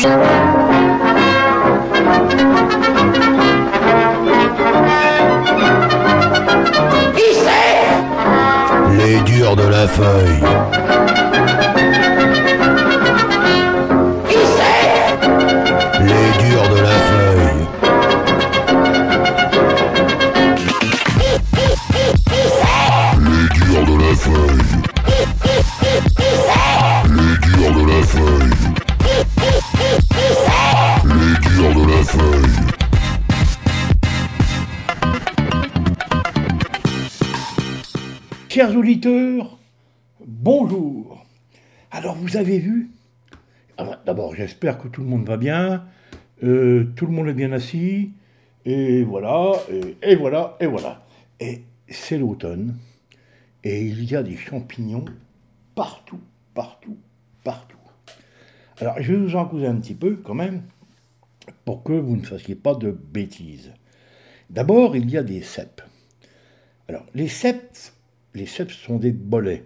Les durs de la feuille. Bonjour. Alors vous avez vu? D'abord j'espère que tout le monde va bien, euh, tout le monde est bien assis, et voilà, et, voilà, et voilà. Et c'est l'automne, et il y a des champignons partout, partout, partout. Alors je vais vous en causer un petit peu quand même, pour que vous ne fassiez pas de bêtises. D'abord, il y a des cèpes. Alors, les cèpes les cèpes sont des bolets.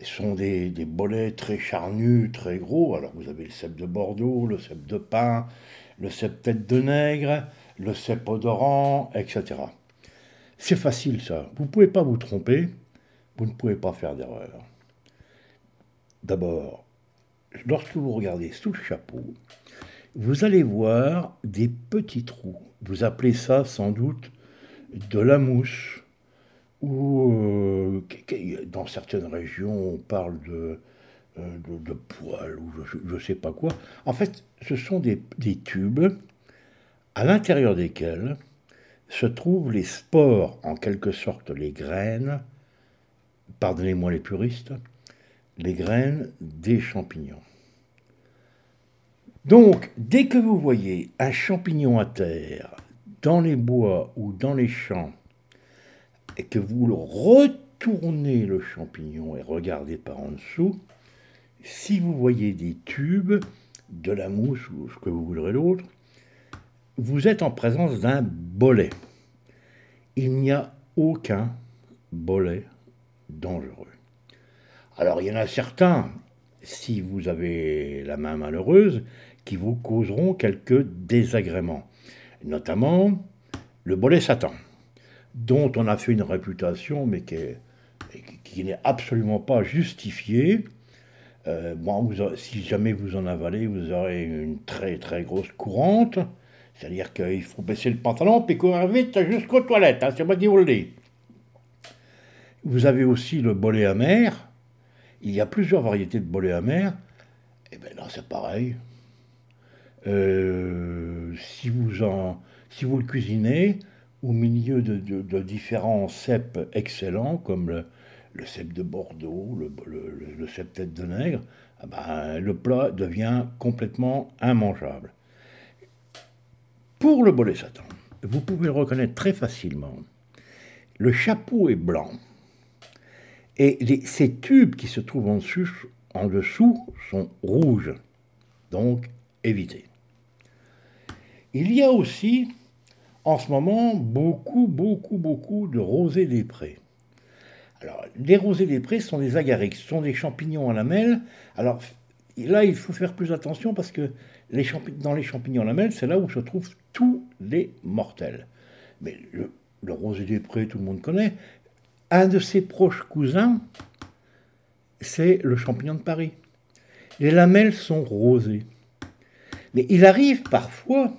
Ce sont des, bolets très charnus, très gros. Alors vous avez le cèpe de Bordeaux, le cèpe de Pin, le cèpe tête de nègre, le cèpe odorant, etc. C'est facile ça. Vous ne pouvez pas vous tromper. Vous ne pouvez pas faire d'erreur. D'abord, lorsque vous regardez sous le chapeau, vous allez voir des petits trous. Vous appelez ça sans doute de la mouche ou euh, dans certaines régions on parle de, euh, de, poils ou je ne sais pas quoi. En fait, ce sont des, tubes à l'intérieur desquels se trouvent les spores, en quelque sorte les graines, pardonnez-moi les puristes, les graines des champignons. Donc, dès que vous voyez un champignon à terre, dans les bois ou dans les champs, et que vous retournez le champignon et regardez par en dessous, si vous voyez des tubes, de la mousse ou ce que vous voudrez l'autre, vous êtes en présence d'un bolet. Il n'y a aucun bolet dangereux. Alors il y en a certains, si vous avez la main malheureuse, qui vous causeront quelques désagréments, notamment le bolet Satan dont on a fait une réputation, mais qui, n'est absolument pas justifiée. Euh, si jamais vous en avalez, vous aurez une très très grosse courante. C'est-à-dire qu'il faut baisser le pantalon puis courir vite jusqu'aux toilettes. Hein, c'est moi qui vous le dis. Vous avez aussi le bolet amer. Il y a plusieurs variétés de bolet amer. Eh bien là, c'est pareil. Euh, si, vous en, si vous le cuisinez, au milieu de, différents cèpes excellents, comme le, cèpe de Bordeaux, le, cèpe tête de nègre, ah ben, le plat devient complètement immangeable. Pour le bolet satan, vous pouvez le reconnaître très facilement. Le chapeau est blanc et ces tubes qui se trouvent en en dessous sont rouges. Donc, évitez. Il y a aussi en ce moment beaucoup, beaucoup, beaucoup de rosés des prés. Alors, les rosés des prés sont des agarics, ce sont des champignons à lamelles. Alors, là, il faut faire plus attention parce que les dans les champignons à lamelles, c'est là où se trouvent tous les mortels. Mais le, le rosé des prés, tout le monde connaît. Un de ses proches cousins, c'est le champignon de Paris. Les lamelles sont rosées. Mais il arrive parfois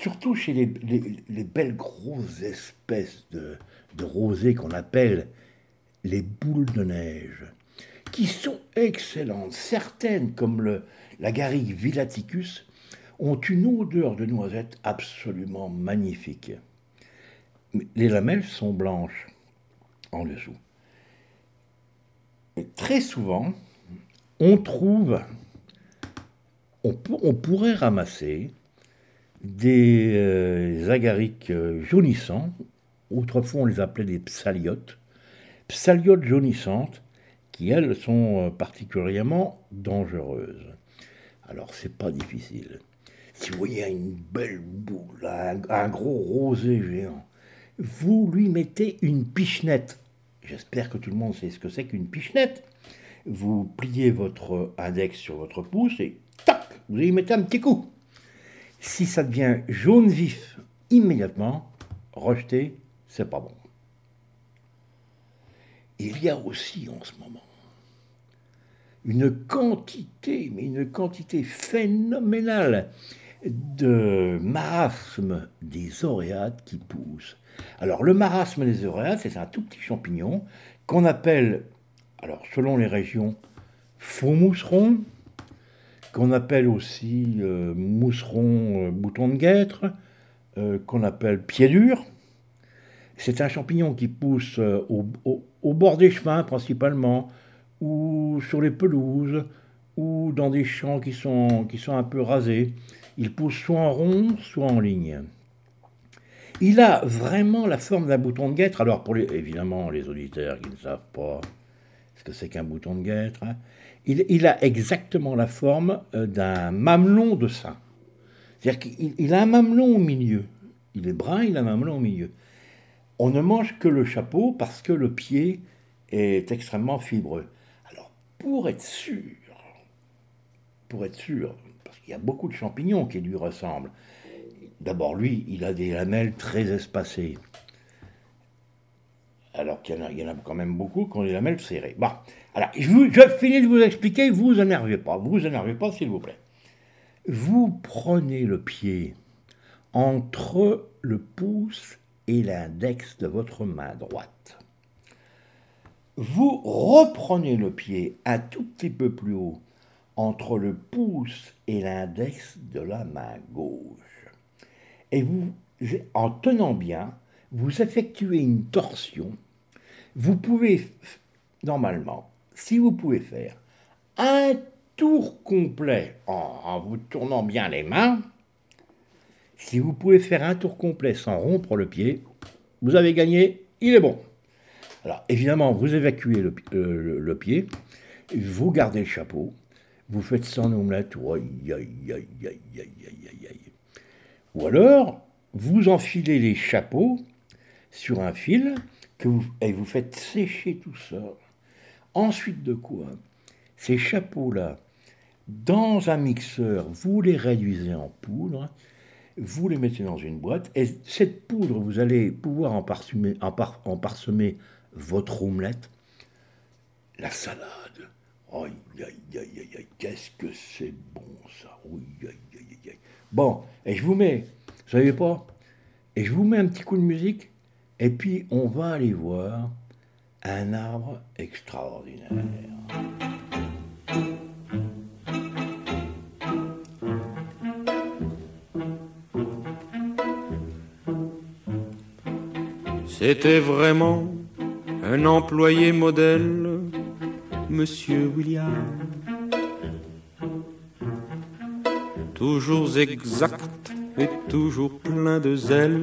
surtout chez les, belles grosses espèces de, de rosés qu'on appelle les boules de neige, qui sont excellentes. Certaines, comme le, la garrigue villaticus, ont une odeur de noisette absolument magnifique. Les lamelles sont blanches en dessous. Et très souvent, on trouve, on pourrait ramasser des euh, agariques euh, jaunissants. Autrefois, on les appelait des psaliotes. Psaliotes jaunissantes qui, elles, sont euh, particulièrement dangereuses. Alors, c'est pas difficile. Si vous voyez une belle boule, un, gros rosé géant, vous lui mettez une pichenette. J'espère que tout le monde sait ce que c'est qu'une pichenette. Vous pliez votre index sur votre pouce et tac, vous y mettez un petit coup. Si ça devient jaune vif immédiatement, rejetez, c'est pas bon. Il y a aussi en ce moment une quantité, mais une quantité phénoménale de marasme des oréades qui poussent. Alors le marasme des oréades, c'est un tout petit champignon qu'on appelle, alors selon les régions, faux mousseron, qu'on appelle aussi euh, mousseron euh, bouton de guêtre, euh, qu'on appelle pied dur. C'est un champignon qui pousse au, au, bord des chemins principalement, ou sur les pelouses, ou dans des champs qui sont, qui sont un peu rasés. Il pousse soit en rond, soit en ligne. Il a vraiment la forme d'un bouton de guêtre. Alors, pour les, évidemment, les auditeurs qui ne savent pas ce que c'est qu'un bouton de guêtre, hein, il, a exactement la forme euh, d'un mamelon de sein. C'est-à-dire qu'il a un mamelon au milieu. Il est brun, il a un mamelon au milieu. On ne mange que le chapeau parce que le pied est extrêmement fibreux. Alors, pour être sûr, pour être sûr, parce qu'il y a beaucoup de champignons qui lui ressemblent, D'abord, lui, il a des lamelles très espacées. Alors qu'il y, en a quand même beaucoup qui ont des lamelles serrées. Bon, alors, je, finis de vous expliquer, vous énervez pas, vous énervez pas, s'il vous plaît. Vous prenez le pied entre le pouce et l'index de votre main droite. Vous reprenez le pied un tout petit peu plus haut entre le pouce et l'index de la main gauche et vous, en tenant bien, vous effectuez une torsion. Vous pouvez, normalement, si vous pouvez faire un tour complet en, vous tournant bien les mains, si vous pouvez faire un tour complet sans rompre le pied, vous avez gagné, il est bon. Alors évidemment, vous évacuez le, euh, pied, vous gardez le chapeau, vous faites omelette, aïe, aïe, aïe, ou alors, vous enfilez les chapeaux sur un fil et vous faites sécher tout ça. Ensuite de quoi Ces chapeaux-là, dans un mixeur, vous les réduisez en poudre, vous les mettez dans une boîte, et cette poudre, vous allez pouvoir en parsemer, votre omelette, la salade. Qu'est-ce que c'est bon ça. Bon, et je vous mets, vous savez pas, et je vous mets un petit coup de musique, et puis on va aller voir un arbre extraordinaire. C'était vraiment un employé modèle, Monsieur William toujours exact et toujours plein de zèle,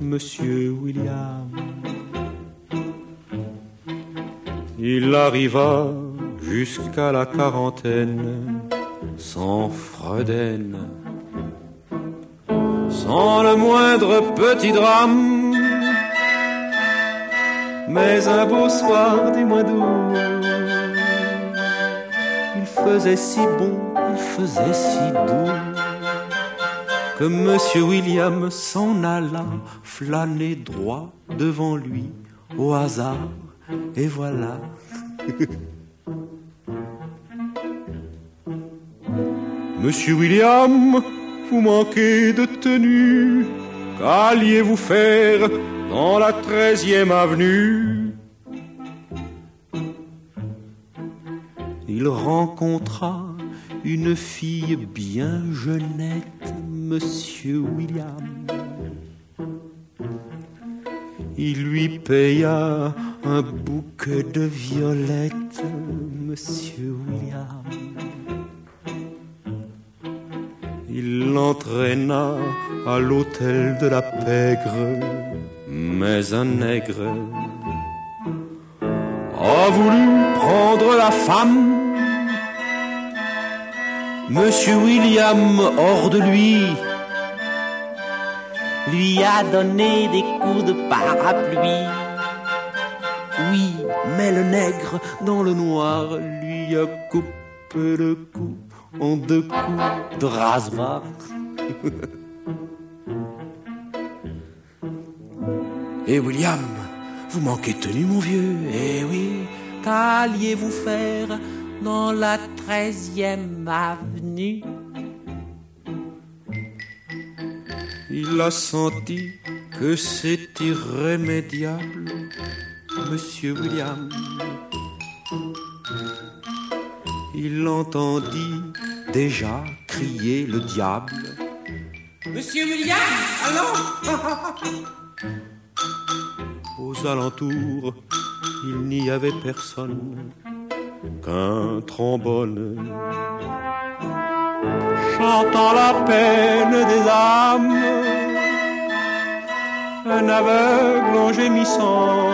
Monsieur William. Il arriva jusqu'à la quarantaine sans Freuden, sans le moindre petit drame. Mais un beau soir du mois d'août, il faisait si bon faisait si doux que Monsieur William s'en alla flâner droit devant lui au hasard, et voilà. Monsieur William, vous manquez de tenue, qu'alliez-vous faire dans la treizième avenue? Il rencontra une fille bien jeunette, monsieur William. Il lui paya un bouquet de violettes, monsieur William. Il l'entraîna à l'hôtel de la pègre, mais un nègre a voulu prendre la femme Monsieur William, hors de lui, lui a donné des coups de parapluie. Mais le nègre dans le noir lui a coupé le cou en deux coups de rasoir. Et William, vous manquez de tenue, mon vieux. Eh oui, qu'alliez-vous faire dans la treizième avenue? Il a senti que c'est irrémédiable, Monsieur William. Il entendit déjà crier le diable. Monsieur William, allons Aux alentours, il n'y avait personne qu'un trombone chantant la peine des âmes, un aveugle en gémissant,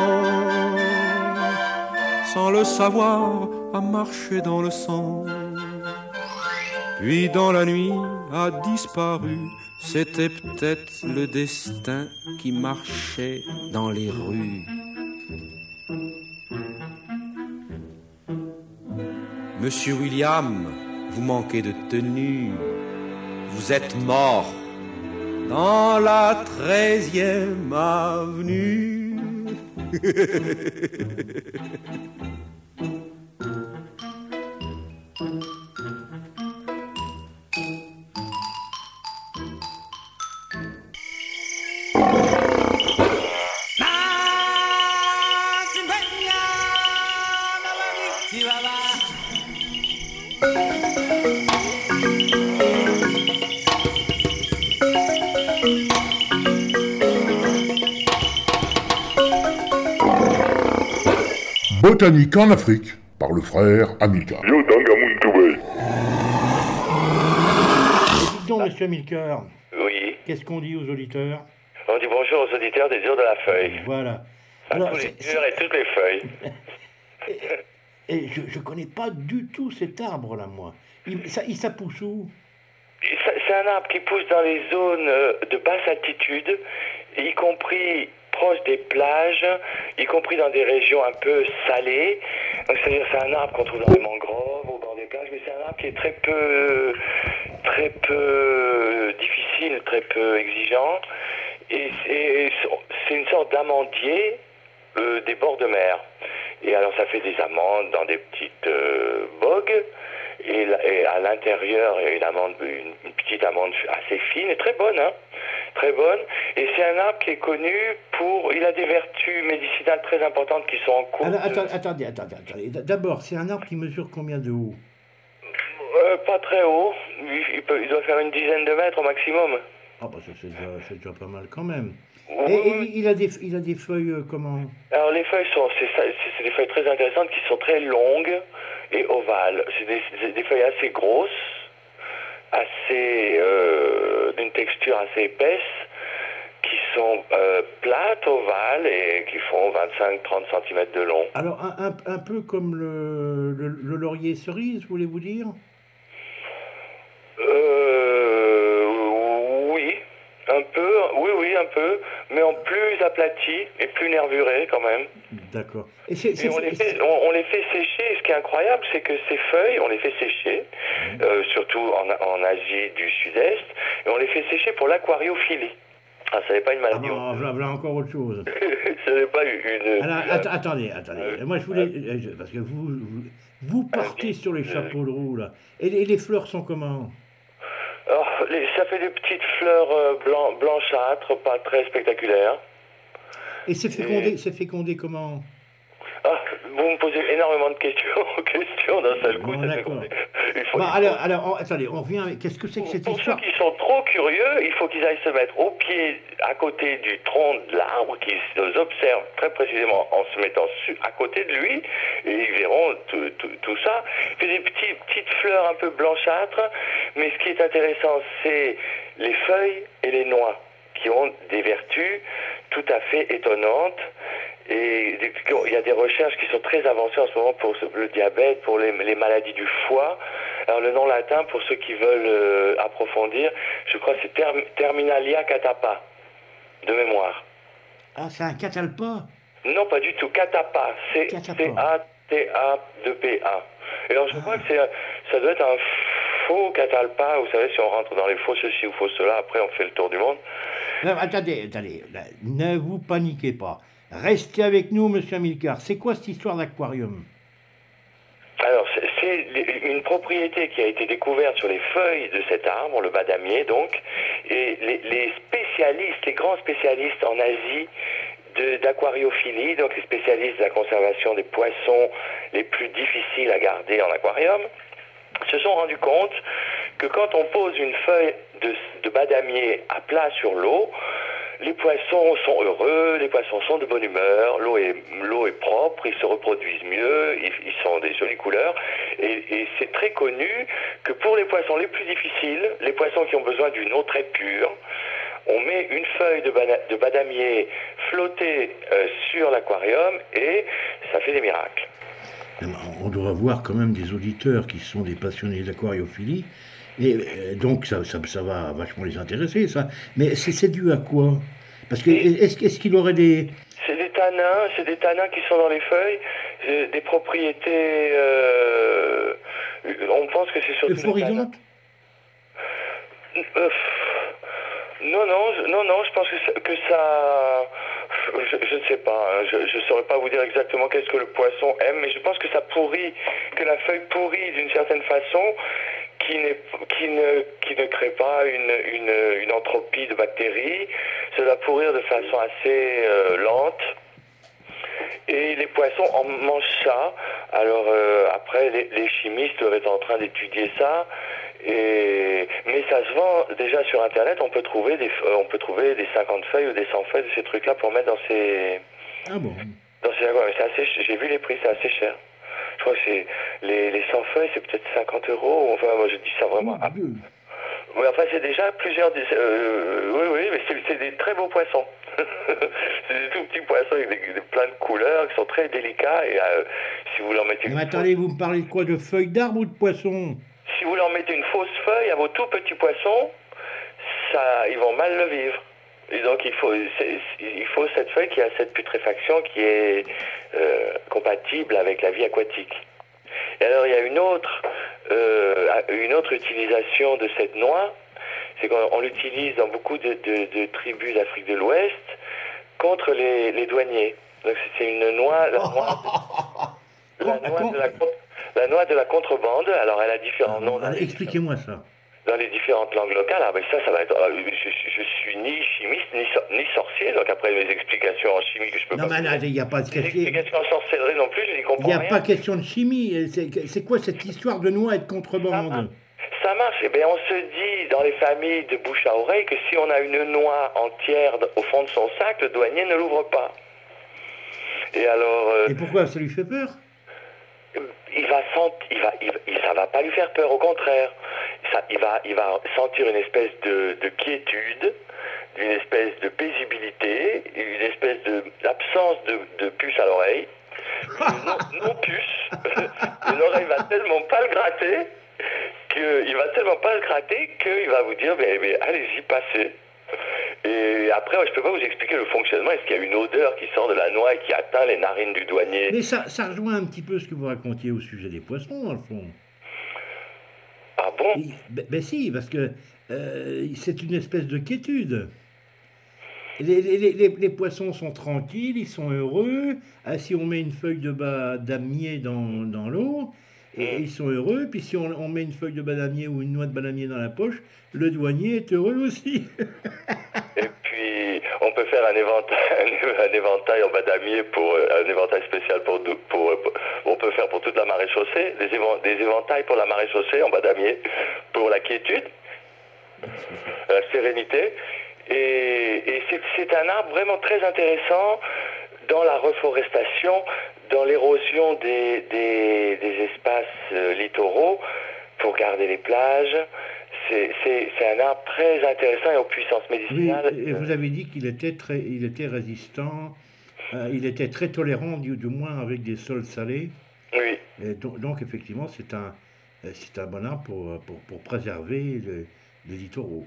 sans le savoir, a marché dans le sang, puis dans la nuit a disparu. C'était peut-être le destin qui marchait dans les rues. Monsieur William, vous manquez de tenue. Vous êtes mort dans la treizième avenue. Botanique en Afrique, par le frère Amilcar. Dites donc, monsieur Amilcar. Oui. Qu'est-ce qu'on dit aux auditeurs? On dit bonjour aux auditeurs des jours de la feuille. Voilà. À tous les jours et toutes les feuilles. et, je ne connais pas du tout cet arbre-là, moi. Il, ça, il, ça pousse où? C'est un arbre qui pousse dans les zones euh, de basse altitude, y compris proche des plages, y compris dans des régions un peu salées. C'est-à-dire c'est un arbre qu'on trouve dans les mangroves, au bord des plages, mais c'est un arbre qui est très peu, très peu difficile, très peu exigeant. Et c'est une sorte d'amandier euh, des bords de mer. Et alors ça fait des amandes dans des petites euh, bogues. Et, à l'intérieur, il y a une, amande, une, petite amande assez fine et très bonne. Hein très bonne. Et c'est un arbre qui est connu pour. Il a des vertus médicinales très importantes qui sont en cours. attendez, attendez, attendez. D'abord, c'est un arbre qui mesure combien de haut? Euh, Pas très haut. Il, peut, il, doit faire une dizaine de mètres au maximum. Ah, bah c'est déjà, déjà, pas mal quand même. Et, il, a des, il a des feuilles euh, comment? Alors les feuilles sont, c'est des feuilles très intéressantes qui sont très longues et ovales. C'est des, des, feuilles assez grosses assez euh, d'une texture assez épaisse qui sont euh, plates, ovales et qui font 25-30 cm de long. Alors un, un, peu comme le, le, laurier cerise, voulez-vous dire? Euh, un peu, oui, oui, un peu, mais en plus aplati et plus nervuré quand même. D'accord. Et, on, les fait, on, les fait sécher. Ce qui est incroyable, c'est que ces feuilles, on les fait sécher, euh, surtout en, en, Asie du Sud-Est, et on les fait sécher pour l'aquariophilie. Ah, ça n'est pas une maladie. Ah, non, voilà, encore autre chose. ce n'est pas une. Alors, attendez, attendez. Euh, Moi, je voulais. Euh, parce que vous, vous, partez sur les chapeaux de roue, là. Et les, les fleurs sont comment? Alors, les, ça fait des petites fleurs blanc, blanchâtres, pas très spectaculaires. Et c'est fécondé, c'est fécondé comment ah, vous me posez énormément de questions, questions d'un seul coup. bah, alors, alors attendez, on revient. Qu'est-ce que c'est que cette Pour histoire ceux qui sont trop curieux, il faut qu'ils aillent se mettre au pied, à côté du tronc de l'arbre, qu'ils nous observent très précisément en se mettant à côté de lui, et ils verront tout, tout, ça. Il fait des petits, petites fleurs un peu blanchâtres, mais ce qui est intéressant, c'est les feuilles et les noix qui ont des vertus tout à fait étonnantes. Et il y a des recherches qui sont très avancées en ce moment pour le diabète, pour les, maladies du foie. Alors le nom latin, pour ceux qui veulent euh, approfondir, je crois que c'est Terminalia catapa, de mémoire. Ah, c'est un catalpa? Non, pas du tout, catapa. C'est C-A-T-A-2-P-A. Et alors je crois que ça doit être un faux Catalpa, vous savez, si on rentre dans les faux ceci ou faux cela, après on fait le tour du monde. Non, attendez, attendez, là, ne vous paniquez pas. Restez avec nous, monsieur Amilcar. C'est quoi cette histoire d'aquarium? Alors, c'est- une propriété qui a été découverte sur les feuilles de cet arbre, le badamier donc, et les, les spécialistes, les grands spécialistes en Asie d'aquariophilie, donc les spécialistes de la conservation des poissons les plus difficiles à garder en aquarium, se sont rendus compte que quand on pose une feuille de, de badamier à plat sur l'eau, les poissons sont heureux, les poissons sont de bonne humeur, l'eau est, est propre, ils se reproduisent mieux, ils, ils sont des jolies couleurs. Et, c'est très connu que pour les poissons les plus difficiles, les poissons qui ont besoin d'une eau très pure, on met une feuille de, de badamier flottée euh, sur l'aquarium et ça fait des miracles. On doit avoir quand même des auditeurs qui sont des passionnés d'aquariophilie. Et euh, donc, ça, ça, ça va vachement les intéresser, ça. Mais c'est dû à quoi? Parce que est-ce qu'il aurait des. C'est des tanins, c'est des tanins qui sont dans les feuilles, euh, des propriétés. euh, on pense que c'est surtout. des tanins. Euphorisante Euh, non, non, je, non, non, je pense que ça. Que ça je, ne sais pas, hein, je ne saurais pas vous dire exactement qu'est-ce que le poisson aime, mais je pense que ça pourrit, que la feuille pourrit d'une certaine façon, qui, qui, ne, qui ne crée pas une, une, une entropie de bactéries. Doit pourrir de façon assez euh, lente. Et les poissons en mangent ça. Alors euh, après, les, les chimistes doivent être en train d'étudier ça. Et... Mais ça se vend déjà sur Internet. On peut trouver des, euh, on peut trouver des 50 feuilles ou des 100 feuilles de ces trucs-là pour mettre dans ces, Ah bon dans ces. C'est assez, j'ai vu les prix, c'est assez cher. Je crois que c'est les, les 100 feuilles, c'est peut-être 50 euros. Enfin, moi je dis ça vraiment. Dieu. Oui, enfin, c'est déjà plusieurs. dis- euh, oui, oui, mais c'est, des très beaux poissons. c'est des tout petits poissons avec des, des- plein de couleurs qui sont très délicats. Et euh, si vous leur mettez Mais une attendez, vous me parlez de quoi? De feuilles d'arbre ou de poisson? fausse- si vous leur mettez une fausse feuille à vos tout petits poissons, ça, ils vont mal le vivre. Et donc il faut, cette feuille qui a cette putréfaction qui est euh, compatible avec la vie aquatique. Et alors il y a une autre, euh, utilisation de cette noix, c'est qu'on on l'utilise dans beaucoup de tribus d'Afrique de l'Ouest contre les, les douaniers. Donc c'est une noix, la noix, la noix de la, con- la noix de la contrebande. Alors elle a différents noms Expliquez-moi ça. dans les différentes langues locales. Ah ben ça, ça va être. euh, Je, je- suis ni chimiste ni, ni sorcier, donc après mes explications en chimie que je peux Non, pas. mais là, il n'y a pas de question. explications en sorcellerie non plus, je n'y Il comprends n'y a rien. pas question de chimie. C'est c'est quoi cette histoire de noix et de contrebande Ça marche. Eh bien, on se dit dans les familles de bouche à oreille que si on a une noix entière au fond de son sac, le douanier ne l'ouvre pas. Et alors, euh, Et pourquoi ça lui fait peur? Il va sentir, il va, il, ça va pas lui faire peur, au contraire. Ça, il va, il va sentir une espèce de, de quiétude, une espèce de paisibilité, une espèce de d'absence de, de puce à l'oreille, non, non puce. L'oreille va tellement pas le gratter que, il va tellement pas le gratter qu'il va vous dire, mais, mais allez-y, passez. Et après, je peux pas vous expliquer le fonctionnement. Est-ce qu'il y a une odeur qui sort de la noix et qui atteint les narines du douanier? Mais ça, ça rejoint un petit peu ce que vous racontiez au sujet des poissons, dans le fond. Ah bon? Ben, ben si, parce que euh, c'est une espèce de quiétude. Les, les- les- poissons sont tranquilles, ils sont heureux. Ah, si on met une feuille de badamier dans, dans l'eau, et ils sont heureux. Puis si on, on met une feuille de badamier ou une noix de badamier dans la poche, le douanier est heureux aussi. Et puis, on peut faire un éventail, un éventail en badamier pour euh, un éventail spécial pour, pour, euh, pour- on peut faire pour toute la marée chaussée, des, évan- des éventails pour la marée chaussée en badamier pour la quiétude, la sérénité. Et, et c'est un arbre vraiment très intéressant dans la reforestation, dans l'érosion des, des, des espaces euh, littoraux pour garder les plages. C'est, un arbre très intéressant et aux puissances Oui, médicinales. et vous avez dit qu'il était très, il était résistant, euh, il était très tolérant, du, du moins avec des sols salés. Oui. Et donc, donc, effectivement, c'est un, euh, un bon arbre pour, euh, pour, pour préserver le- les littoraux.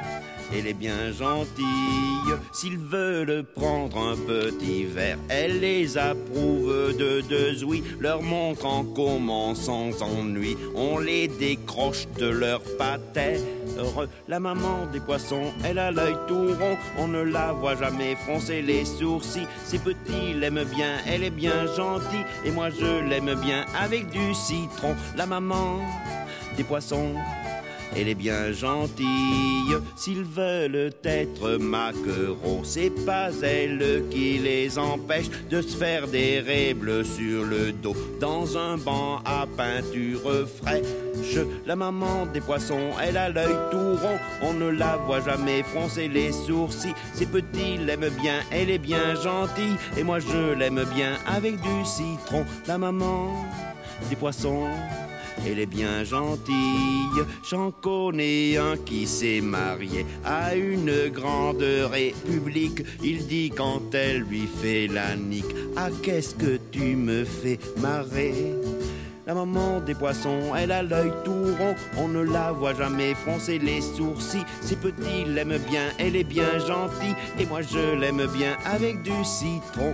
elle est bien gentille. S'ils veulent prendre un petit verre, elle les approuve de deux oui, leur montre en comment sans ennui. On les décroche de leur patère. La maman des poissons, elle a l'œil tout rond, on ne la voit jamais froncer les sourcils. Ces petits l'aiment bien, elle est bien gentille, et moi je l'aime bien avec du citron. La maman des poissons, elle est bien gentille. S'ils veulent être maquereaux, c'est pas elle qui les empêche de se faire des bleues sur le dos dans un banc à peinture fraîche. La maman des poissons, elle a l'œil tout rond, on ne la voit jamais froncer les sourcils. Ces petits l'aiment bien, elle est bien gentille, et moi je l'aime bien avec du citron. La maman des poissons. Elle est bien gentille, j'en connais un qui s'est marié à une grande république. Il dit quand elle lui fait la nique, ah qu'est-ce que tu me fais marrer? La maman des poissons, elle a l'œil tout rond, on ne la voit jamais froncer les sourcils. Ses petits l'aiment bien, elle est bien gentille, et moi je l'aime bien avec du citron.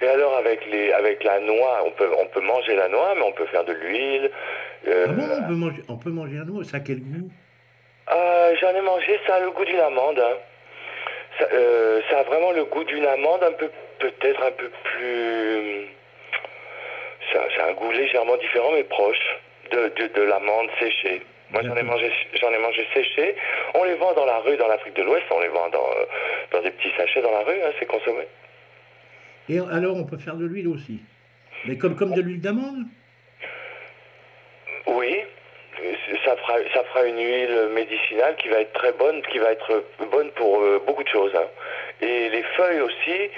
Et alors avec les avec la noix, on peut on peut manger la noix, mais on peut faire de l'huile. Euh, ah bon, on peut manger on peut manger la noix, ça a quel goût? Euh, J'en ai mangé, ça a le goût d'une amande. Hein. Ça, euh, ça, a vraiment le goût d'une amande, un peu peut-être un peu plus. Ça, ça, a un goût légèrement différent, mais proche de, de, de l'amande séchée. Moi, j'en ai mangé, j'en ai mangé séché. On les vend dans la rue, dans l'Afrique de l'Ouest. On les vend dans, dans des petits sachets dans la rue. Hein, c'est consommé. Et alors, on peut faire de l'huile aussi. Mais comme, comme de l'huile d'amande Oui. Ça fera, ça fera une huile médicinale qui va être très bonne, qui va être bonne pour euh, beaucoup de choses. Et les feuilles aussi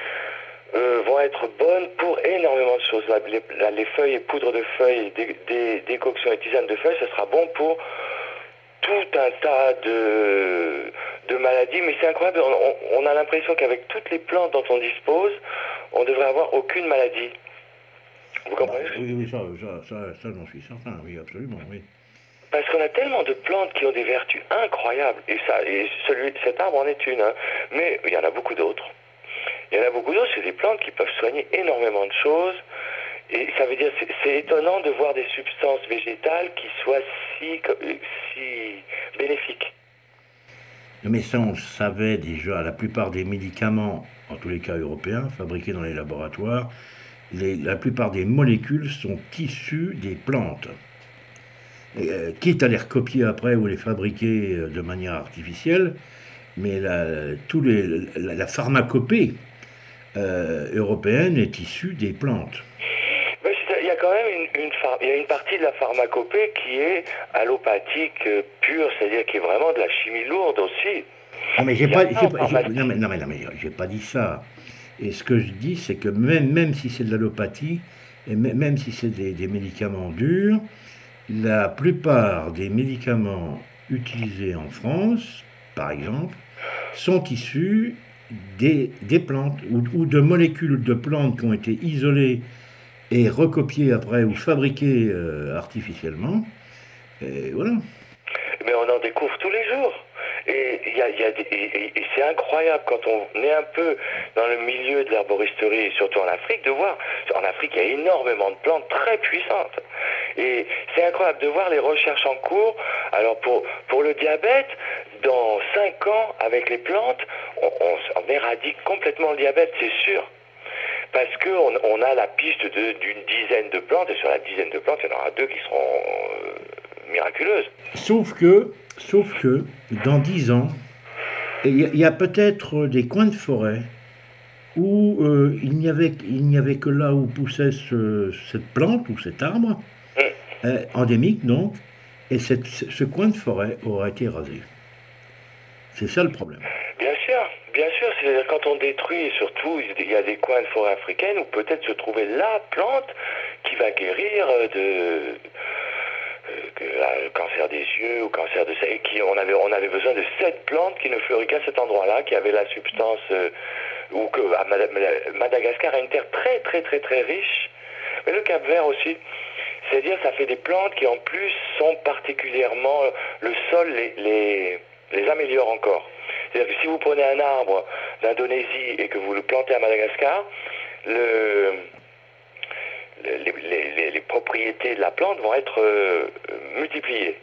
euh, vont être bonnes pour énormément de choses. Les, les feuilles et poudre de feuilles, des, des décoctions et tisanes de feuilles, ça sera bon pour tout un tas de, de maladies, mais c'est incroyable, on, a l'impression qu'avec toutes les plantes dont on dispose, on devrait avoir aucune maladie. Vous comprenez bah, Oui, oui, ça, ça, ça, j'en suis certain, oui, absolument, oui. Parce qu'on a tellement de plantes qui ont des vertus incroyables, et, ça, et celui, cet arbre en est une, hein. mais il y en a beaucoup d'autres. Il y en a beaucoup d'autres, c'est des plantes qui peuvent soigner énormément de choses, et ça veut dire, c'est étonnant de voir des substances végétales qui soient si, si bénéfiques. Mais ça, on savait déjà, la plupart des médicaments, en tous les cas européens, fabriqués dans les laboratoires, la plupart des molécules sont issues des plantes. Euh, quitte à les recopier après ou les fabriquer euh, de manière artificielle, mais la, tous les, la, pharmacopée euh, européenne est issue des plantes une, il y a une partie de la pharmacopée qui est allopathique euh, pure, c'est-à-dire qui est vraiment de la chimie lourde aussi. Non mais j'ai pas, non mais, non mais, j'ai pas dit ça. Et ce que je dis, c'est que même, même si c'est de l'allopathie, et même si c'est des, des, médicaments durs, la plupart des médicaments utilisés en France, par exemple, sont issus des, des plantes ou, ou, de molécules de plantes qui ont été isolées et recopié après ou fabriqué euh, artificiellement. Et voilà. Mais on en découvre tous les jours. Et y a, y a et, c'est incroyable quand on est un peu dans le milieu de l'herboristerie, surtout en Afrique, de voir. En Afrique, il y a énormément de plantes très puissantes. Et c'est incroyable de voir les recherches en cours. Alors pour, pour le diabète, dans 5 ans, avec les plantes, on, on éradique complètement le diabète, c'est sûr. Parce qu'on on a la piste d'une dizaine de plantes, et sur la dizaine de plantes, il y en aura deux qui seront euh, miraculeuses. Sauf que, sauf que, dans dix ans, il y a, peut-être des coins de forêt où euh, il n'y avait, avait que là où poussait ce- cette plante ou cet arbre, euh, endémique donc, et cette- ce ce coin de forêt aura été rasé. C'est ça le problème. Bien sûr, bien sûr. C'est-à-dire quand on détruit, et surtout, il y a des coins de forêt africaine où peut-être se trouver la plante qui va guérir euh, de euh, euh, cancer des yeux ou cancer de et qui on avait on avait besoin de cette plante qui ne fleurit qu'à cet endroit-là, qui avait la substance euh, ou que Madagascar a une terre très très très très riche, mais le Cap Vert aussi. C'est-à-dire ça fait des plantes qui en plus sont particulièrement le sol les, les les améliore encore. C'est-à-dire que si vous prenez un arbre d'Indonésie et que vous le plantez à Madagascar, le, le- les, propriétés de la plante vont être euh, multipliées.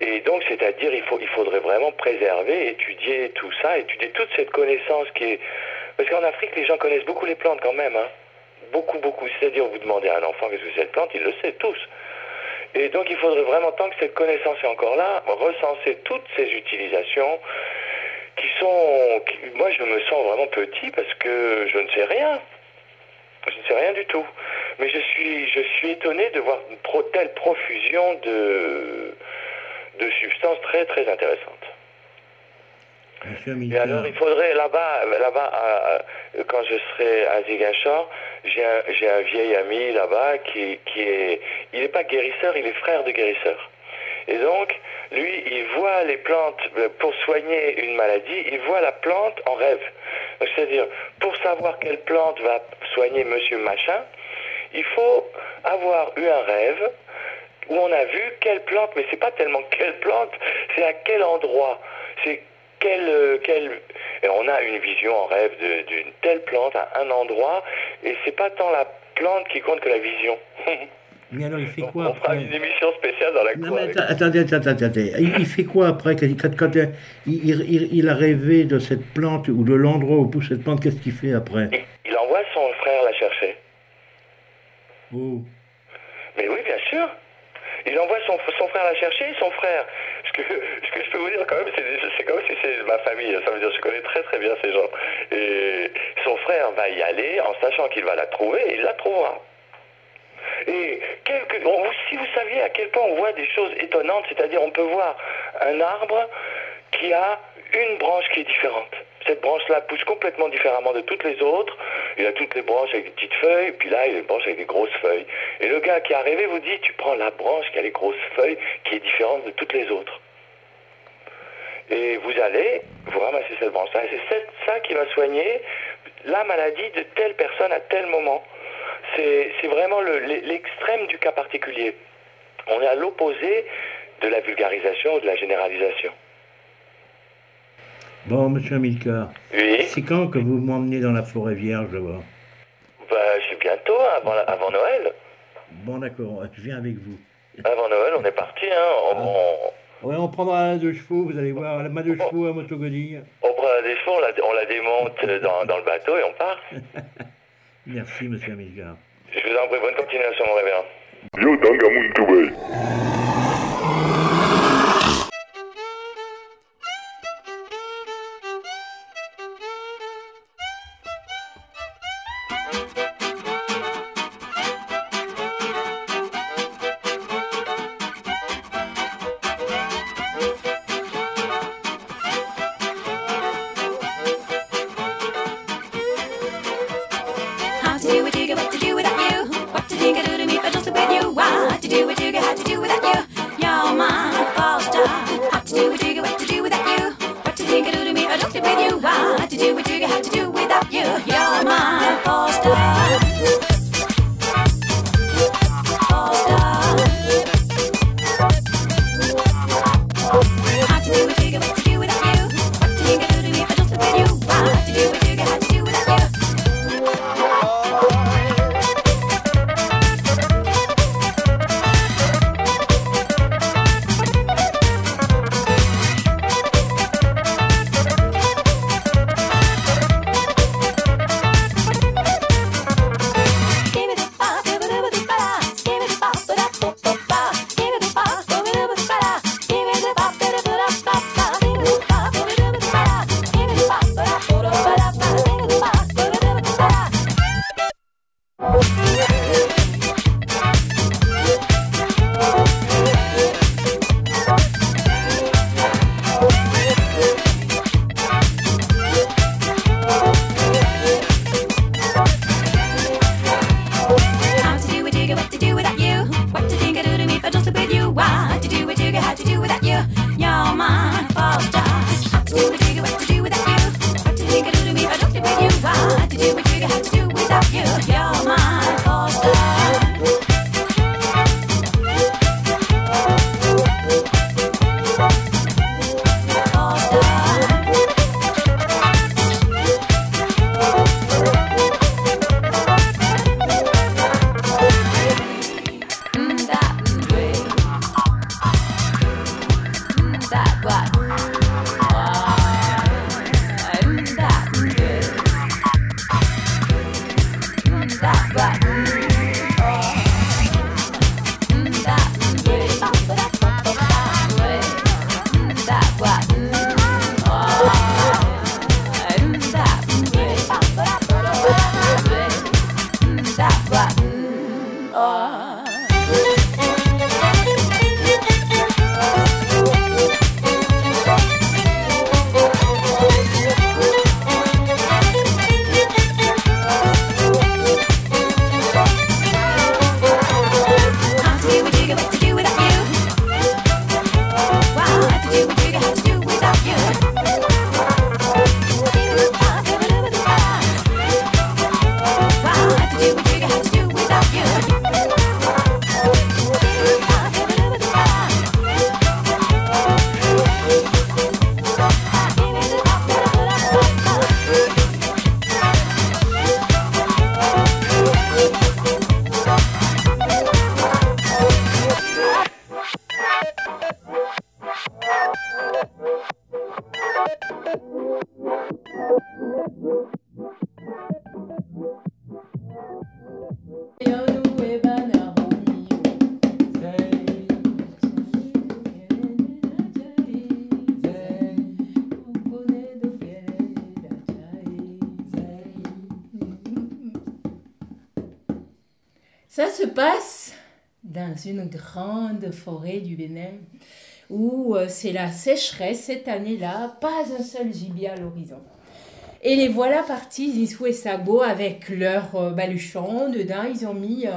Et donc, c'est-à-dire, il, il faudrait vraiment préserver, étudier tout ça, étudier toute cette connaissance qui est... Parce qu'en Afrique, les gens connaissent beaucoup les plantes quand même. hein. Beaucoup, beaucoup. C'est-à-dire, vous demandez à un enfant qu'est-ce que c'est cette plante, il le sait tous. Et donc il faudrait vraiment, tant que cette connaissance est encore là, recenser toutes ces utilisations qui sont... qui- moi je me sens vraiment petit parce que je ne sais rien. Je ne sais rien du tout. Mais je suis, je suis étonné de voir une pro- telle profusion de, de substances très très intéressantes. Et alors, il faudrait là-bas, là-bas, quand je serai à Ziguinchor, j'ai un, j'ai un vieil ami là-bas qui, qui est, il n'est pas guérisseur, il est frère de guérisseur. Et donc, lui, il voit les plantes euh, pour soigner une maladie, il voit la plante en rêve. C'est-à-dire, pour savoir quelle plante va soigner Monsieur Machin, il faut avoir eu un rêve où on a vu quelle plante, mais c'est pas tellement quelle plante, c'est à quel endroit, c'est quel, euh, quel- et on a une vision en rêve d'une telle plante à un endroit, et c'est pas tant la plante qui compte que la vision. mais alors il fait on quoi on fera après une émission spéciale dans la Non cour. mais avec- atta- attendez, attendez, attendez. Il, il fait quoi après quand, euh, il, il- il a rêvé de cette plante ou de l'endroit où pousse cette plante Qu'est-ce qu'il fait après? Il- Il envoie son frère la chercher. Oh. Mais oui, bien sûr. Il envoie son, son frère la chercher, son frère. Ce que, je peux vous dire quand même, c'est comme si c'est ma famille. Ça veut dire je connais très très bien ces gens. Et son frère va y aller en sachant qu'il va la trouver et il la trouvera. Et bon, si vous saviez à quel point on voit des choses étonnantes, c'est-à-dire on peut voir un arbre qui a une branche qui est différente. Cette branche-là pousse complètement différemment de toutes les autres. Il a toutes les branches avec des petites feuilles, puis là, il a une branche avec des grosses feuilles. Et le gars qui est arrivé vous dit, tu prends la branche qui a les grosses feuilles, qui est différente de toutes les autres. Et vous allez, vous ramassez cette branche-là, et c'est ça qui va soigner la maladie de telle personne à tel moment. C'est vraiment le- l'e- l'extrême du cas particulier. On est à l'opposé de la vulgarisation ou de la généralisation. Bon, monsieur Amilcar, Oui, c'est quand que vous m'emmenez dans la forêt vierge là-bas? Bah, c'est bientôt, hein, avant, la- avant Noël. Bon, d'accord, je viens avec vous. Avant Noël, on est parti. Hein. On, on- Ouais, on prendra la de chevaux, vous allez voir, la main de chevaux à motogodille. on prend des chevaux, on la, on la démonte dans, dans le bateau et on part. Merci, monsieur Amilcar. Je vous en prie, bonne continuation, mon révérend. Dans une grande forêt du Bénin où euh, c'est la sécheresse cette année-là, pas un seul gibier à l'horizon. Et les voilà partis, Zissou et Sabo, avec leur euh, baluchon. Dedans, ils ont mis euh,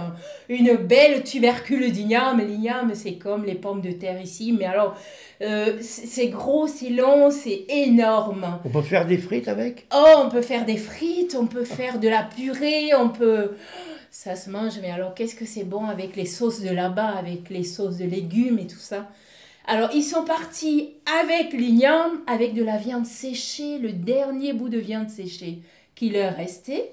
une belle tubercule d'igname. L'igname, c'est comme les pommes de terre ici, mais alors, euh, c'est c'est gros, c'est long, c'est énorme. On peut faire des frites avec? Oh, on peut faire des frites, on peut faire de la purée, on peut... Ça se mange, mais alors qu'est-ce que c'est bon avec les sauces de là-bas, avec les sauces de légumes et tout ça? Alors, ils sont partis avec l'igname, avec de la viande séchée, le dernier bout de viande séchée qui leur restait.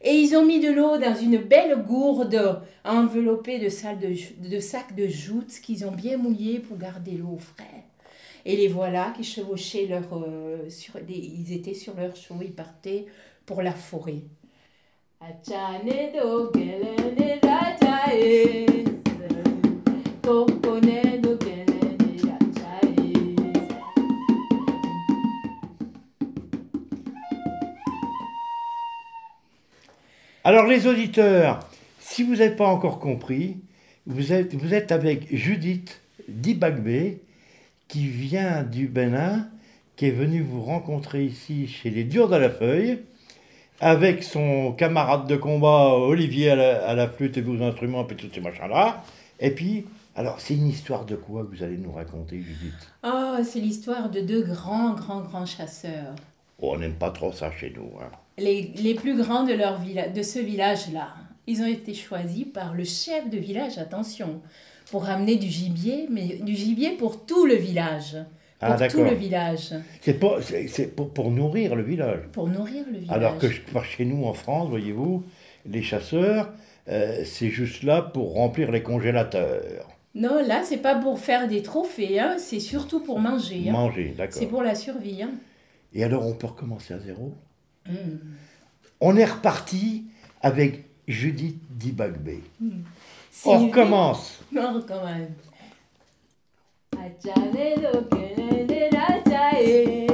Et ils ont mis de l'eau dans une belle gourde enveloppée de, sacs de joutes qu'ils ont bien mouillé pour garder l'eau au frais. Et les voilà qui chevauchaient leur... euh, sur ils étaient sur leur chevaux, ils partaient pour la forêt. Alors les auditeurs, si vous n'avez pas encore compris, vous êtes, vous êtes avec Judith Dibagbe, qui vient du Bénin, qui est venue vous rencontrer ici chez les Durs de la Feuille, avec son camarade de combat Olivier à la, à la flûte et aux instruments, et tous ces machins-là. Et puis, alors c'est une histoire de quoi que vous allez nous raconter, Judith? Oh, c'est l'histoire de deux grands, grands, grands chasseurs. Oh, On n'aime pas trop ça chez nous. hein. Les, les plus grands de, leur villa- de ce village-là. Ils ont été choisis par le chef de village, attention, pour ramener du gibier, mais du gibier pour tout le village. Ah, Pour tout le village. C'est c'est- c'est pour, pour nourrir le village. Pour nourrir le village. Alors que je- par chez nous en France, voyez-vous, les chasseurs, euh, c'est juste là pour remplir les congélateurs. Non, là, c'est pas pour faire des trophées, hein, c'est surtout pour manger. hein. Manger, C'est d'accord. pour la survie. hein. Et alors on peut recommencer à zéro? Mm. On est reparti avec Judith Dibagbe. C'est On recommence. On recommence. Acharelo que le rasai.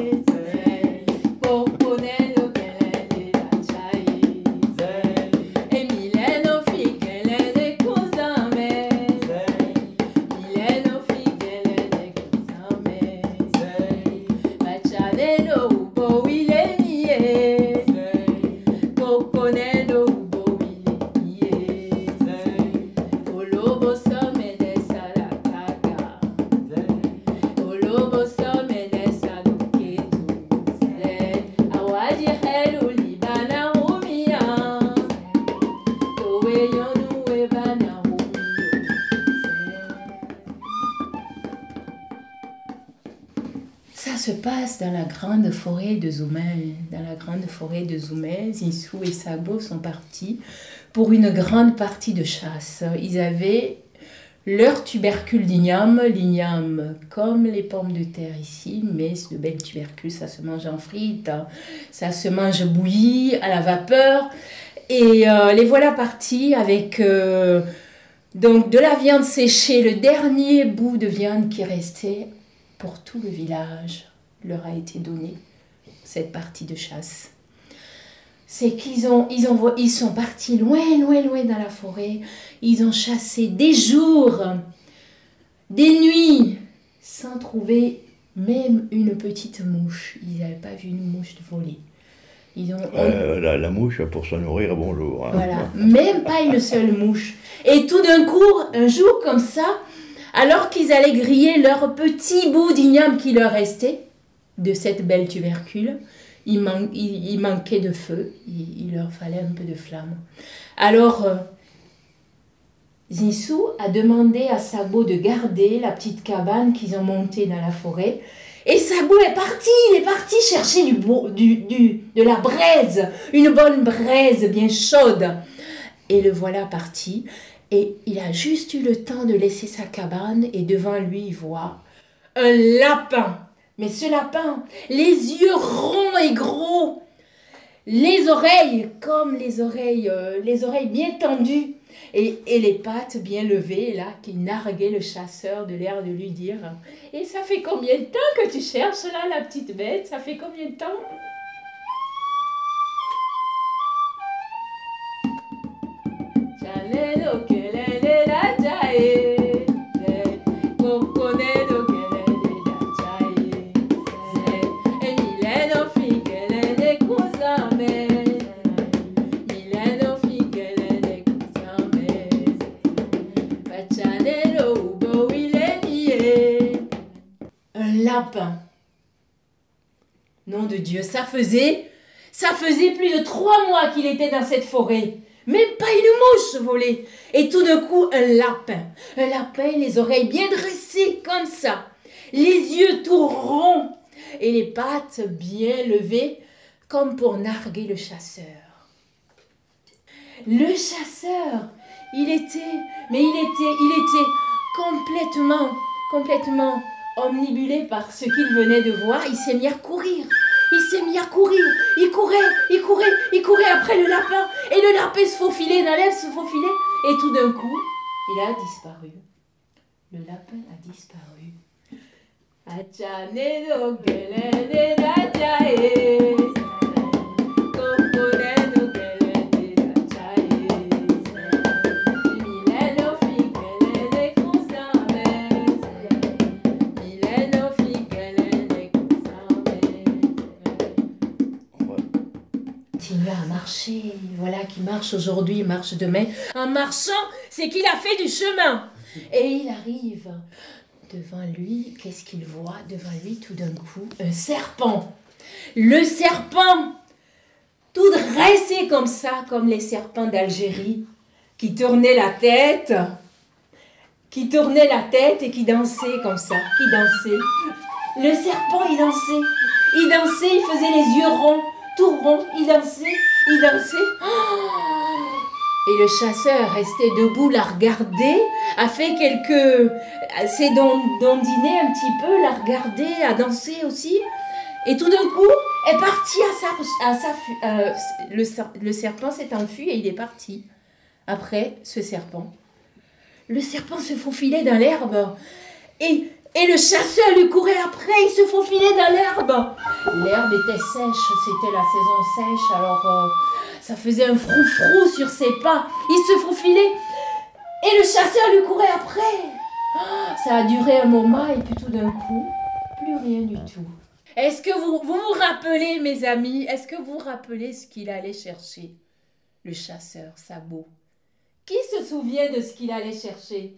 Dans la grande forêt de Zoumel. Dans la grande forêt de Zoumel, Zissou et Sabo sont partis pour une grande partie de chasse. Ils avaient leur tubercule d'igname, l'igname comme les pommes de terre ici, mais c'est de belles tubercules, ça se mange en frites, hein. ça se mange bouilli, à la vapeur. Et euh, les voilà partis avec euh, donc de la viande séchée, le dernier bout de viande qui restait pour tout le village leur a été donné, cette partie de chasse c'est qu'ils ont, ils ont, ils sont partis loin, loin, loin dans la forêt. Ils ont chassé des jours, des nuits, sans trouver même une petite mouche. Ils n'avaient pas vu une mouche voler. Ils ont, Euh, la, la mouche pour se nourrir, bonjour. hein. voilà, même pas une seule mouche. Et tout d'un coup, un jour comme ça, alors qu'ils allaient griller leur petit bout d'igname qui leur restait de cette belle tubercule, il, man- il- manquait de feu, il, il leur fallait un peu de flamme. Alors, euh, Zissou a demandé à Sabo de garder la petite cabane qu'ils ont montée dans la forêt. Et Sabo est parti, il est parti chercher du, du, du- de la braise, une bonne braise bien chaude. Et le voilà parti. Et il a juste eu le temps de laisser sa cabane et devant lui, il voit un lapin. Mais ce lapin, les yeux ronds et gros, les oreilles comme les oreilles, euh, les oreilles bien tendues et, les pattes bien levées, là, qui narguaient le chasseur de l'air de lui dire Et ça fait combien de temps que tu cherches là, la petite bête? Ça fait combien de temps Chalelo, ça faisait, ça faisait plus de trois mois qu'il était dans cette forêt. Même pas une mouche volée. Et tout d'un coup, un lapin. Un lapin, les oreilles bien dressées comme ça. Les yeux tout ronds. Et les pattes bien levées comme pour narguer le chasseur. Le chasseur, il était, mais il était, il était complètement, complètement omnibulé par ce qu'il venait de voir. Il s'est mis à courir. Il s'est mis à courir. Il courait, il courait, il courait après le lapin. Et le lapin se faufilait l'herbe, se faufilait. Et tout d'un coup, il a disparu. Le lapin a disparu. Voilà qui marche aujourd'hui, marche demain. En marchant, c'est qu'il a fait du chemin. Et il arrive devant lui. Qu'est-ce qu'il voit devant lui tout d'un coup Un serpent. Le serpent, tout dressé comme ça, comme les serpents d'Algérie, qui tournaient la tête, qui tournait la tête et qui dansait comme ça, qui dansait. Le serpent, il dansait. Il dansait, il faisait les yeux ronds, tout ronds. Il dansait, il dansait. Et le chasseur, resté debout, l'a regardé, a fait quelques... s'est dondiné un petit peu, l'a regardé, a dansé aussi. Et tout d'un coup, est parti à sa... À sa euh, le serpent s'est enfui et il est parti. Après ce serpent. Le serpent se faufilait dans l'herbe. Et, et le chasseur lui courait après, il se faufilait dans l'herbe. L'herbe était sèche, c'était la saison sèche, alors euh, ça faisait un frou-frou sur ses pas. Il se faufilait et le chasseur lui courait après. Ah, Ça a duré un moment et puis tout d'un coup, plus rien du tout. Est-ce que vous, vous rappelez, mes amis, est-ce que vous vous rappelez ce qu'il allait chercher Le chasseur, Sabot. Qui se souvient de ce qu'il allait chercher?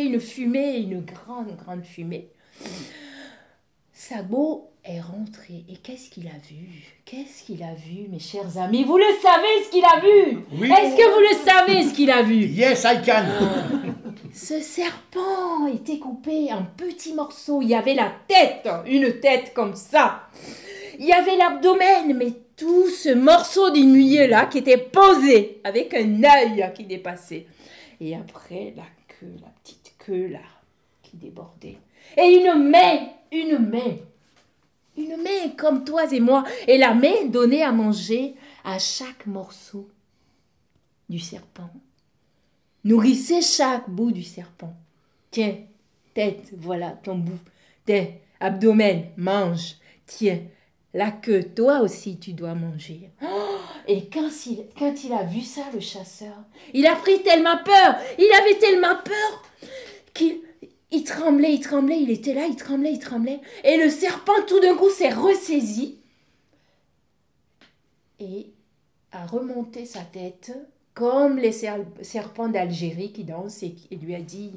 Une fumée, une grande, grande fumée, Sabot est rentré. Et qu'est-ce qu'il a vu? Qu'est-ce qu'il a vu, mes chers amis? Vous le savez ce qu'il a vu? Oui. Est-ce que vous le savez ce qu'il a vu? Yes, I can. Ce serpent était coupé en petits morceaux. Il y avait la tête, une tête comme ça. Il y avait l'abdomen, mais tout ce morceau d'une nuée là qui était posé avec un œil qui dépassait. Et après, la queue, la queue là qui débordait. Et une main, une main, une main comme toi et moi. Et la main donnait à manger à chaque morceau du serpent nourrissez chaque bout du serpent. Tiens, tête, voilà ton bout. Tiens, abdomen, mange. Tiens, la queue, toi aussi tu dois manger. Oh, et quand il, quand il a vu ça, le chasseur, il a pris tellement peur, il avait tellement peur qu'il il tremblait, il tremblait, il était là, il tremblait, il tremblait. Et le serpent, tout d'un coup, s'est ressaisi et a remonté sa tête comme les ser- serpents d'Algérie qui dansent et lui a dit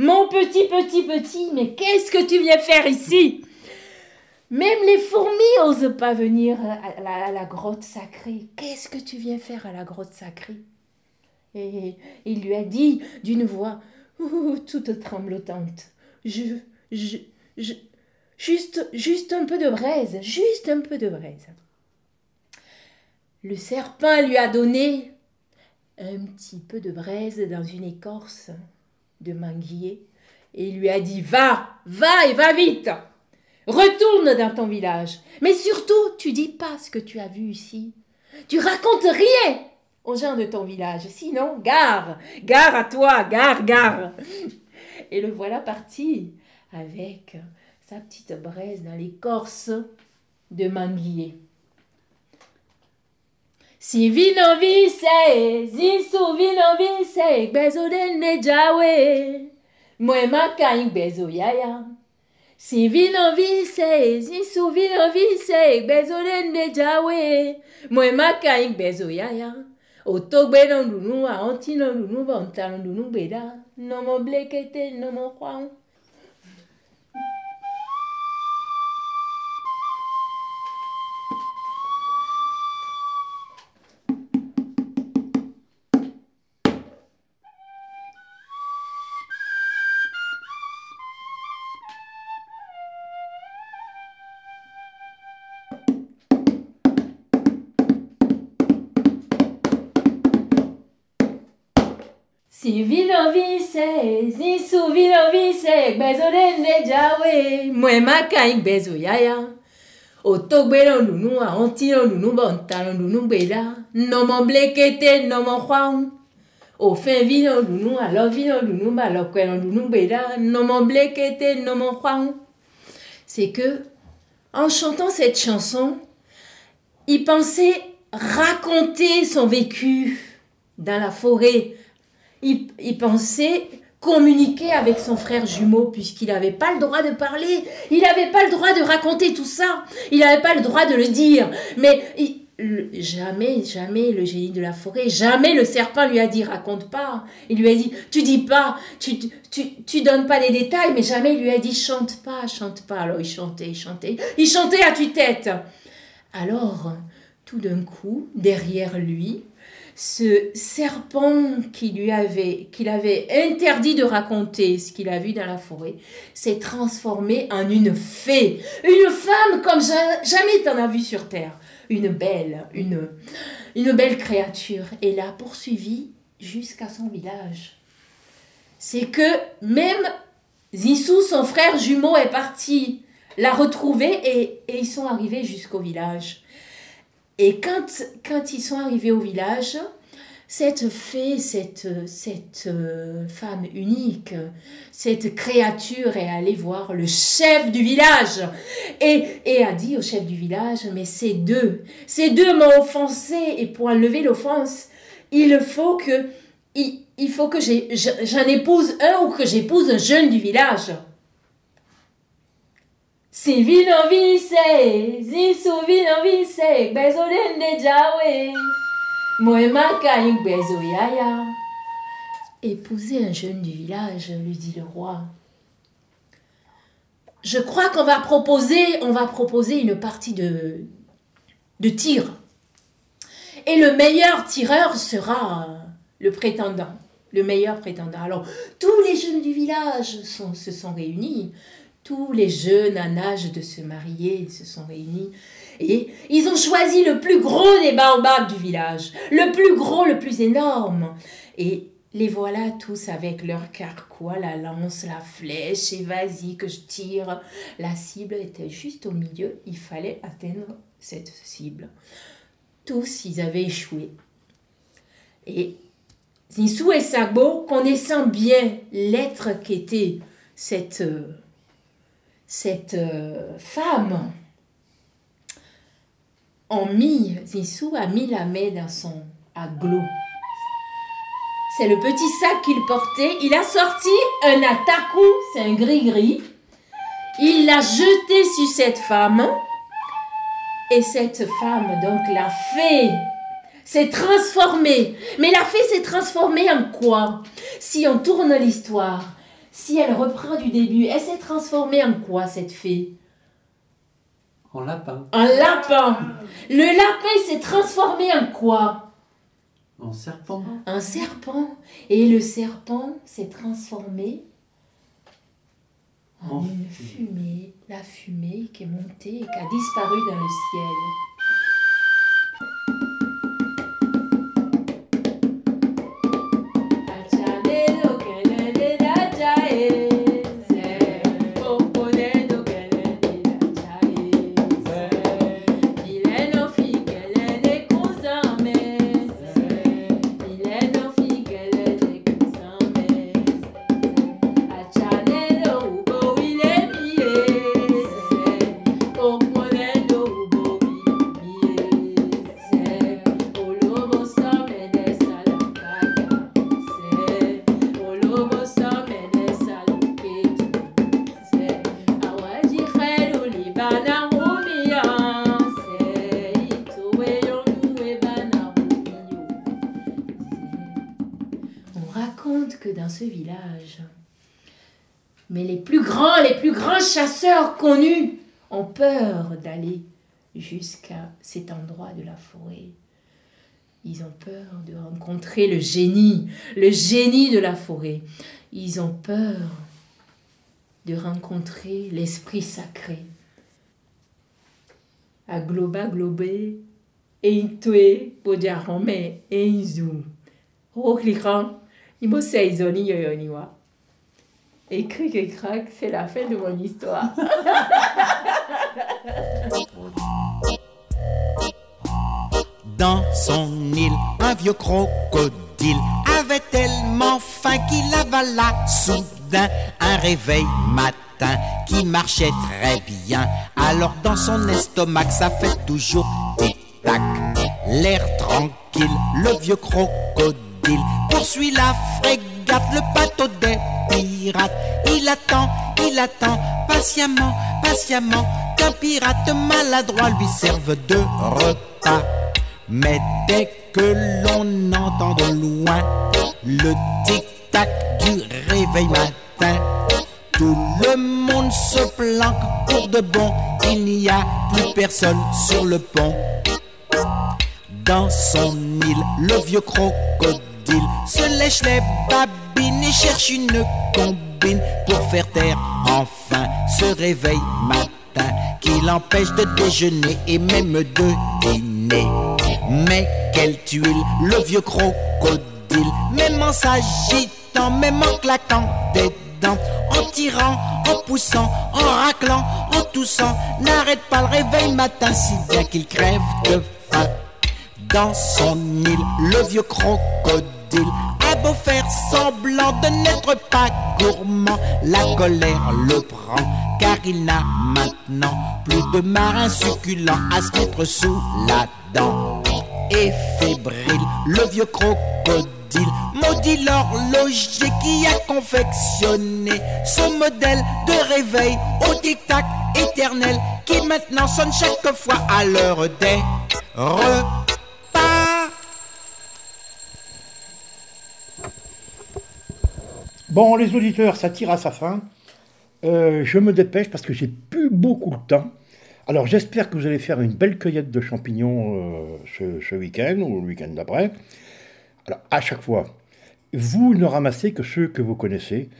Mon petit, petit, petit, mais qu'est-ce que tu viens faire ici? Même les fourmis osent pas venir à la grotte sacrée. Qu'est-ce que tu viens faire à la grotte sacrée? Et il lui a dit d'une voix toute tremblotante Je, je, je, juste, juste un peu de braise, juste un peu de braise. Le serpent lui a donné un petit peu de braise dans une écorce de manguier et lui a dit Va, va et va vite Retourne dans ton village. Mais surtout, tu dis pas ce que tu as vu ici. Tu racontes rien aux gens de ton village. Sinon, gare, gare à toi, gare, gare. Et le voilà parti avec sa petite braise dans l'écorce de manguier. Si vino vise, zisu vino vise, bezo dende jawe, mwe maka bezo yaya. Si vino vise, zisu vino vise, bezo dende jawe, mwe maka bezo yaya. otogbe no nunuwa onti no nunuba onta no nunubeda nomo blekete nomo kwaun. Vise, zisu vino vise, bezo dende jawe, mwe maka bezo yaya. Otogbe no nunu, aonti no nunu, bonta no nunu beda, no mo blekete, no mo kwang. Ofin vino nunu, alors vino nunu, no nunu beda, no mo blekete, no mo kwang. C'est que, en chantant cette chanson, il pensait raconter son vécu dans la forêt. Il, pensait communiquer avec son frère jumeau puisqu'il n'avait pas le droit de parler. Il n'avait pas le droit de raconter tout ça. Il n'avait pas le droit de le dire. Mais il- jamais, jamais le génie de la forêt, jamais le serpent lui a dit raconte pas. Il lui a dit tu dis pas, tu, tu, tu, donnes pas les détails, mais jamais il lui a dit chante pas, chante pas. Alors il chantait, il chantait, il chantait à tue-tête. Alors, tout d'un coup, derrière lui, ce serpent qui lui avait, qu'il avait interdit de raconter ce qu'il a vu dans la forêt, s'est transformé en une fée, une femme comme ja- jamais t'en as vu sur terre, une belle, une, une belle créature, et l'a poursuivi jusqu'à son village. C'est que même Zissou, son frère jumeau, est parti la retrouver et, et ils sont arrivés jusqu'au village. Et quand, quand ils sont arrivés au village, cette fée, cette, cette euh, femme unique, cette créature est allée voir le chef du village et, et a dit au chef du village, mais ces deux, ces deux m'ont offensé et pour enlever l'offense, il faut que, il, il faut que j'en épouse un ou que j'épouse un jeune du village. Si vino vise, zisu vino vise, bezo dende jawe. Moe maka bezo yaya. épouser un jeune du village, lui dit le roi. Je crois qu'on va proposer, on va proposer une partie de, de tir. Et le meilleur tireur sera le prétendant, le meilleur prétendant. Alors, tous les jeunes du village se sont réunis, tous les jeunes en âge de se marier se sont réunis. Et ils ont choisi le plus gros des baobabs du village, le plus gros, le plus énorme. Et les voilà tous avec leur carquois, la lance, la flèche, et vas-y que je tire. La cible était juste au milieu, il fallait atteindre cette cible. Tous, ils avaient échoué. Et Zinsou et Sabo, connaissant bien l'être qu'était cette, euh, cette euh, femme, ont mis, Zinsou a mis la main dans son aglo. C'est le petit sac qu'il portait. Il a sorti un ataku, c'est un gris-gris. Il l'a jeté sur cette femme. Et cette femme, donc la fée, s'est transformée. Mais la fée s'est transformée en quoi? Si on tourne l'histoire, si elle reprend du début, elle s'est transformée en quoi cette fée? En lapin, En lapin. Le lapin s'est transformé en quoi? En serpent, un serpent. Et le serpent s'est transformé en En une fumée. La fumée qui est montée et qui a disparu dans le ciel. Raconte que dans ce village, mais les plus grands, les plus grands chasseurs connus ont peur d'aller jusqu'à cet endroit de la forêt. Ils ont peur de rencontrer le génie, le génie de la forêt. Ils ont peur de rencontrer l'esprit sacré. Agloba Bodiarome, Einzu. Roklikan, Imo Seizoni Yoyoniwa. Et cric et crac, c'est la fin de mon histoire. Dans son île, un vieux crocodile avait tellement faim qu'il avala soudain un réveil matin qui marchait très bien. Alors dans son estomac, ça fait toujours tic-tac. L'air tranquille, le vieux crocodile poursuit la frégate, le bateau des pirates. Il attend, il attend patiemment, patiemment qu'un pirate maladroit lui serve de repas. Mais dès que l'on entend de loin le tic-tac du réveil matin, tout le monde se planque pour de bon. Il n'y a plus personne sur le pont. Dans son île, le vieux crocodile se lèche les babines et cherche une combine pour faire taire enfin ce réveil matin qui l'empêche de déjeuner et même de dîner. Mais quelle tuile, le vieux crocodile, même en s'agitant, même en claquant des dents, en tirant, en poussant, en raclant, en toussant, n'arrête pas le réveil matin si bien qu'il crève de faim. Dans son île, le vieux crocodile a beau faire semblant de n'être pas gourmand, la colère le prend, car il n'a maintenant plus de marins succulents à se mettre sous la dent. Et fébrile, le vieux crocodile maudit l'horloger qui a confectionné ce modèle de réveil au tic-tac éternel qui maintenant sonne chaque fois à l'heure des repas. Bon, les auditeurs, ça tire à sa fin. Euh, je me dépêche parce que j'ai plus beaucoup de temps. Alors j'espère que vous allez faire une belle cueillette de champignons euh, ce, ce week-end ou le week-end d'après. Alors à chaque fois, vous ne ramassez que ceux que vous connaissez.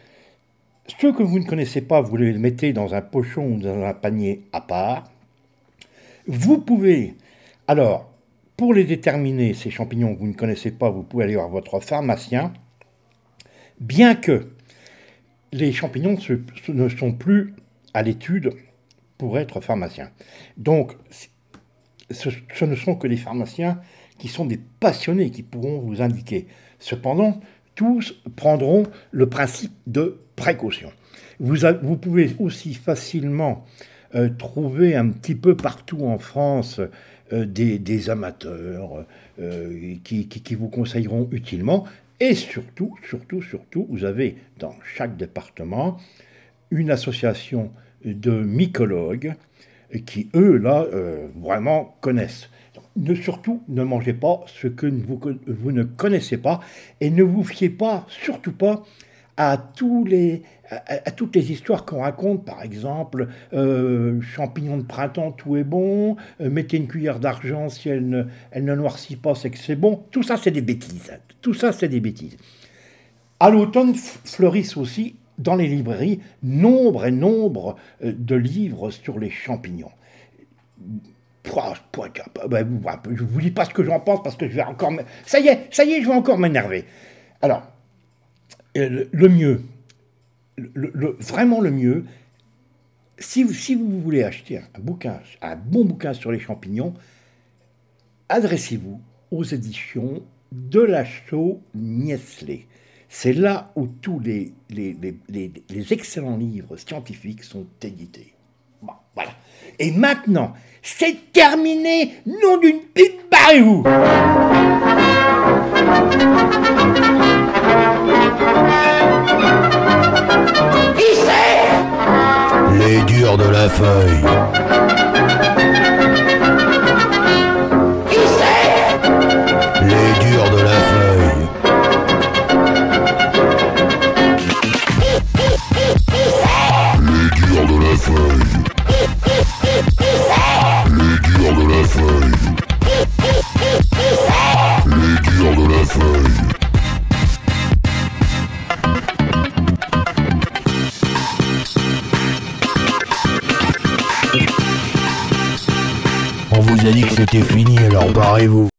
Ceux que vous ne connaissez pas, vous les mettez dans un pochon ou dans un panier à part. Vous pouvez, alors, pour les déterminer, ces champignons que vous ne connaissez pas, vous pouvez aller voir votre pharmacien, bien que les champignons ne sont plus à l'étude pour être pharmacien. Donc, ce, ne sont que les pharmaciens qui sont des passionnés qui pourront vous indiquer. Cependant, tous prendront le principe de précaution. Vous, pouvez aussi facilement euh, trouver un petit peu partout en France euh, des, amateurs euh, qui vous conseilleront utilement. Et surtout, surtout, surtout, vous avez dans chaque département une association de mycologues qui, eux, là, euh, vraiment connaissent. Ne, surtout, ne mangez pas ce que vous, ne connaissez pas et ne vous fiez pas, surtout pas, à, tous les, à, toutes les histoires qu'on raconte, par exemple, euh, champignons de printemps, tout est bon, euh, mettez une cuillère d'argent, si elle ne, elle ne noircit pas, c'est que c'est bon. Tout ça, c'est des bêtises. Tout ça, c'est des bêtises. À l'automne fleurissent aussi dans les librairies nombre et nombre euh, de livres sur les champignons. Bah, vous- Je vous dis pas ce que j'en pense parce que je vais encore. Ça y est, ça y est, je vais encore m'énerver. Alors, le, mieux, vraiment le mieux, si, vous- voulez acheter un bon bouquin sur les champignons, adressez-vous aux éditions de la Chaux Niesley. C'est là où tous les excellents livres scientifiques sont édités. Bon, voilà. Et maintenant, c'est terminé, nom d'une pipe barrez-vous Les durs de la feuille. Les durs de la feuille. Les durs de la feuille. Les durs de la feuille. Les durs de la feuille. A dit que c'était fini, alors barrez-vous.